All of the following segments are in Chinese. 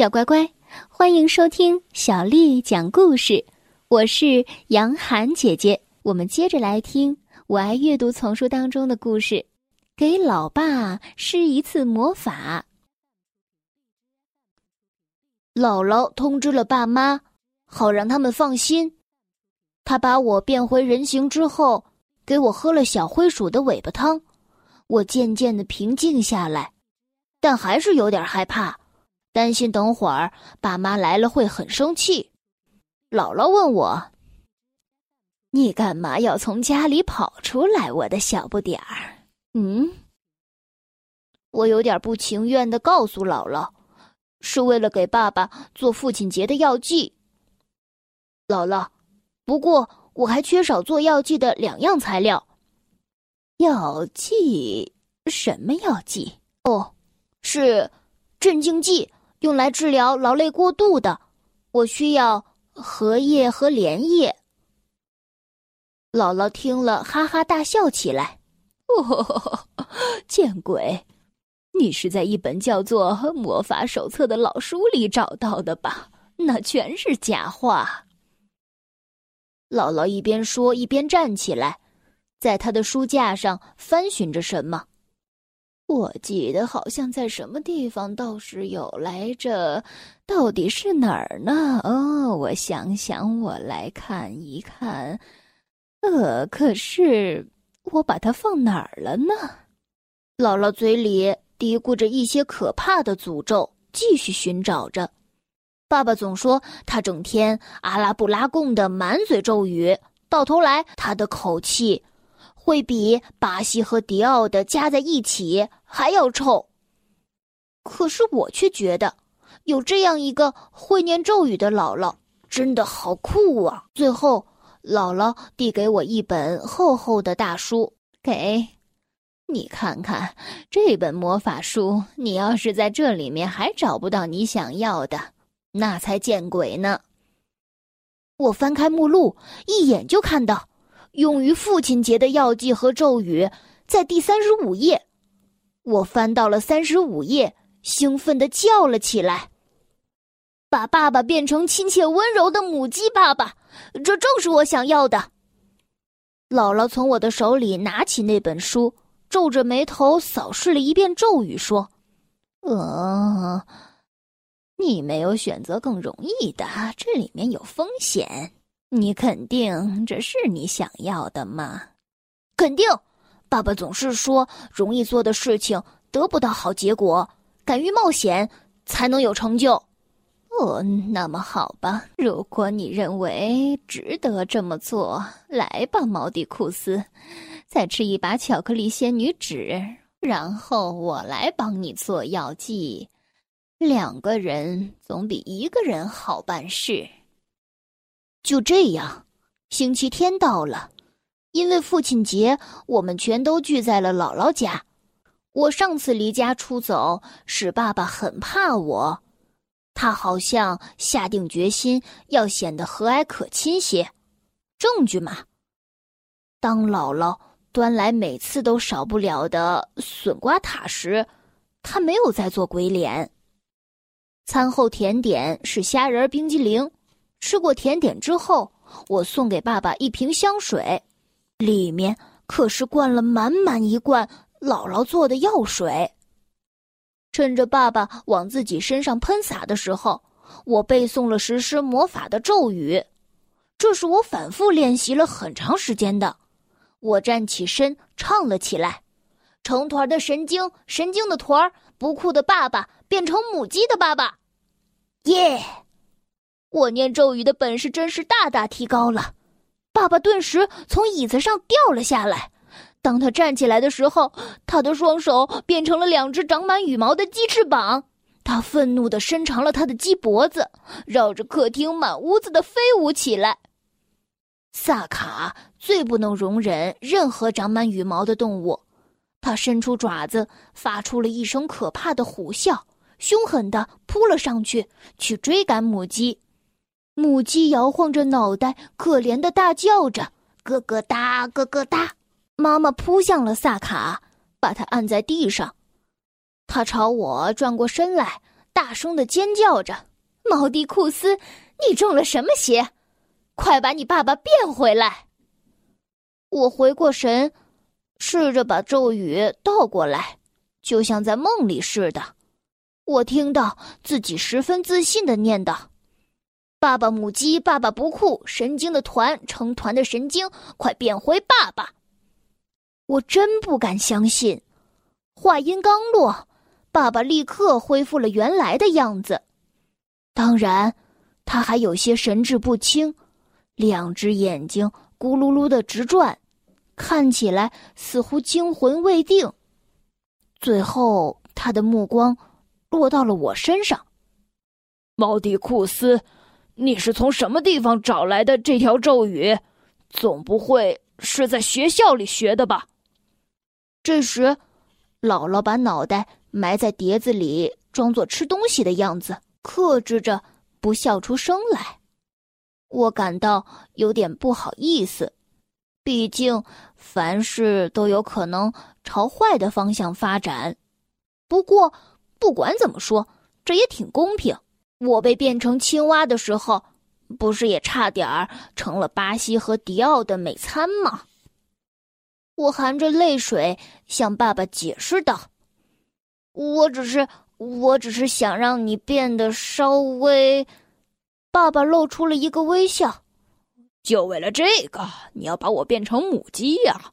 小乖乖，欢迎收听小丽讲故事。我是杨涵姐姐，我们接着来听《我爱阅读》丛书当中的故事。给老爸施一次魔法。姥姥通知了爸妈，好让他们放心。他把我变回人形之后，给我喝了小灰鼠的尾巴汤。我渐渐的平静下来，但还是有点害怕。担心等会儿爸妈来了会很生气。姥姥问我：“你干嘛要从家里跑出来，我的小不点儿？”嗯，我有点不情愿的告诉姥姥：“是为了给爸爸做父亲节的药剂。”姥姥，不过我还缺少做药剂的两样材料。药剂？什么药剂？哦，是镇静剂。用来治疗劳累过度的，我需要荷叶和莲叶。姥姥听了，哈哈大笑起来：“哦，见鬼！你是在一本叫做《魔法手册》的老书里找到的吧？那全是假话。”姥姥一边说，一边站起来，在她的书架上翻寻着什么。我记得好像在什么地方倒是有来着，到底是哪儿呢？哦，我想想，我来看一看。呃，可是我把它放哪儿了呢？姥姥嘴里嘀咕着一些可怕的诅咒，继续寻找着。爸爸总说他整天阿拉布拉贡的满嘴咒语，到头来他的口气。会比巴西和迪奥的加在一起还要臭。可是我却觉得，有这样一个会念咒语的姥姥真的好酷啊！最后，姥姥递给我一本厚厚的大书，给，你看看这本魔法书。你要是在这里面还找不到你想要的，那才见鬼呢！我翻开目录，一眼就看到。用于父亲节的药剂和咒语，在第三十五页。我翻到了三十五页，兴奋的叫了起来：“把爸爸变成亲切温柔的母鸡爸爸，这正是我想要的。”姥姥从我的手里拿起那本书，皱着眉头扫视了一遍咒语，说：“呃，你没有选择更容易的，这里面有风险。”你肯定这是你想要的吗？肯定。爸爸总是说，容易做的事情得不到好结果，敢于冒险才能有成就。哦，那么好吧，如果你认为值得这么做，来吧，毛蒂库斯，再吃一把巧克力仙女纸，然后我来帮你做药剂。两个人总比一个人好办事。就这样，星期天到了，因为父亲节，我们全都聚在了姥姥家。我上次离家出走，使爸爸很怕我，他好像下定决心要显得和蔼可亲些。证据嘛，当姥姥端来每次都少不了的笋瓜塔时，他没有再做鬼脸。餐后甜点是虾仁冰激凌。吃过甜点之后，我送给爸爸一瓶香水，里面可是灌了满满一罐姥姥做的药水。趁着爸爸往自己身上喷洒的时候，我背诵了实施魔法的咒语，这是我反复练习了很长时间的。我站起身唱了起来：“成团的神经，神经的团儿，不酷的爸爸变成母鸡的爸爸，耶！”我念咒语的本事真是大大提高了，爸爸顿时从椅子上掉了下来。当他站起来的时候，他的双手变成了两只长满羽毛的鸡翅膀。他愤怒地伸长了他的鸡脖子，绕着客厅满屋子的飞舞起来。萨卡最不能容忍任何长满羽毛的动物，他伸出爪子，发出了一声可怕的虎啸，凶狠地扑了上去，去追赶母鸡。母鸡摇晃着脑袋，可怜的大叫着：“咯咯哒，咯咯哒！”妈妈扑向了萨卡，把他按在地上。他朝我转过身来，大声的尖叫着：“毛迪库斯，你中了什么邪？快把你爸爸变回来！”我回过神，试着把咒语倒过来，就像在梦里似的。我听到自己十分自信的念叨：“爸爸母鸡，爸爸不酷，神经的团成团的神经，快变回爸爸！”我真不敢相信，话音刚落，爸爸立刻恢复了原来的样子。当然，他还有些神志不清，两只眼睛咕噜噜的直转，看起来似乎惊魂未定。最后，他的目光。落到了我身上，毛迪库斯，你是从什么地方找来的这条咒语？总不会是在学校里学的吧？这时，姥姥把脑袋埋在碟子里，装作吃东西的样子，克制着不笑出声来。我感到有点不好意思，毕竟凡事都有可能朝坏的方向发展。不过。不管怎么说，这也挺公平。我被变成青蛙的时候，不是也差点儿成了巴西和迪奥的美餐吗？我含着泪水向爸爸解释道：“我只是，我只是想让你变得稍微……”爸爸露出了一个微笑。就为了这个，你要把我变成母鸡呀？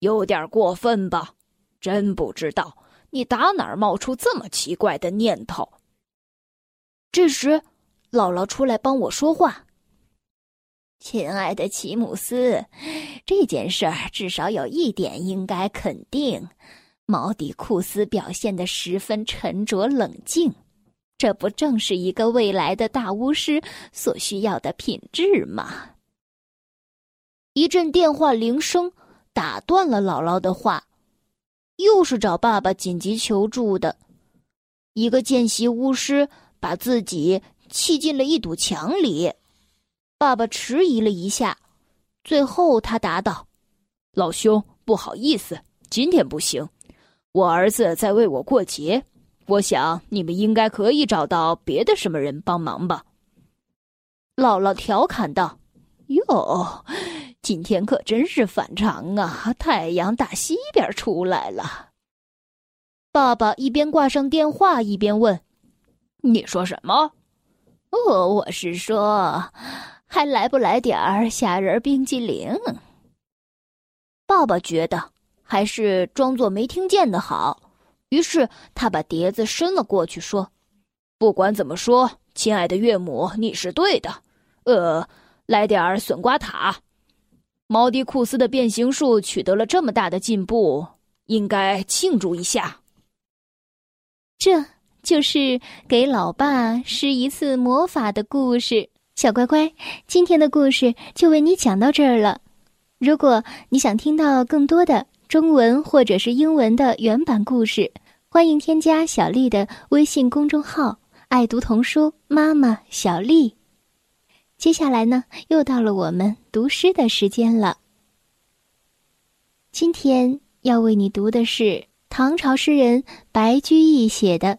有点过分吧？真不知道。你打哪儿冒出这么奇怪的念头？这时，姥姥出来帮我说话：“亲爱的齐姆斯，这件事儿至少有一点应该肯定，毛迪库斯表现的十分沉着冷静，这不正是一个未来的大巫师所需要的品质吗？”一阵电话铃声打断了姥姥的话。又是找爸爸紧急求助的，一个见习巫师把自己砌进了一堵墙里。爸爸迟疑了一下，最后他答道：“老兄，不好意思，今天不行，我儿子在为我过节。我想你们应该可以找到别的什么人帮忙吧。”姥姥调侃道：“哟。”今天可真是反常啊！太阳打西边出来了。爸爸一边挂上电话，一边问：“你说什么？”“哦，我是说，还来不来点儿虾仁冰激凌？”爸爸觉得还是装作没听见的好，于是他把碟子伸了过去，说：“不管怎么说，亲爱的岳母，你是对的。呃，来点儿笋瓜塔。”毛迪库斯的变形术取得了这么大的进步，应该庆祝一下。这就是给老爸施一次魔法的故事。小乖乖，今天的故事就为你讲到这儿了。如果你想听到更多的中文或者是英文的原版故事，欢迎添加小丽的微信公众号“爱读童书妈妈小丽”。接下来呢，又到了我们读诗的时间了。今天要为你读的是唐朝诗人白居易写的《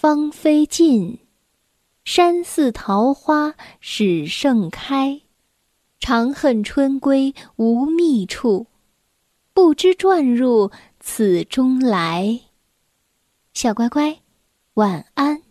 芳菲尽，山寺桃花始盛开。长恨春归无觅处，不知转入此中来。小乖乖，晚安。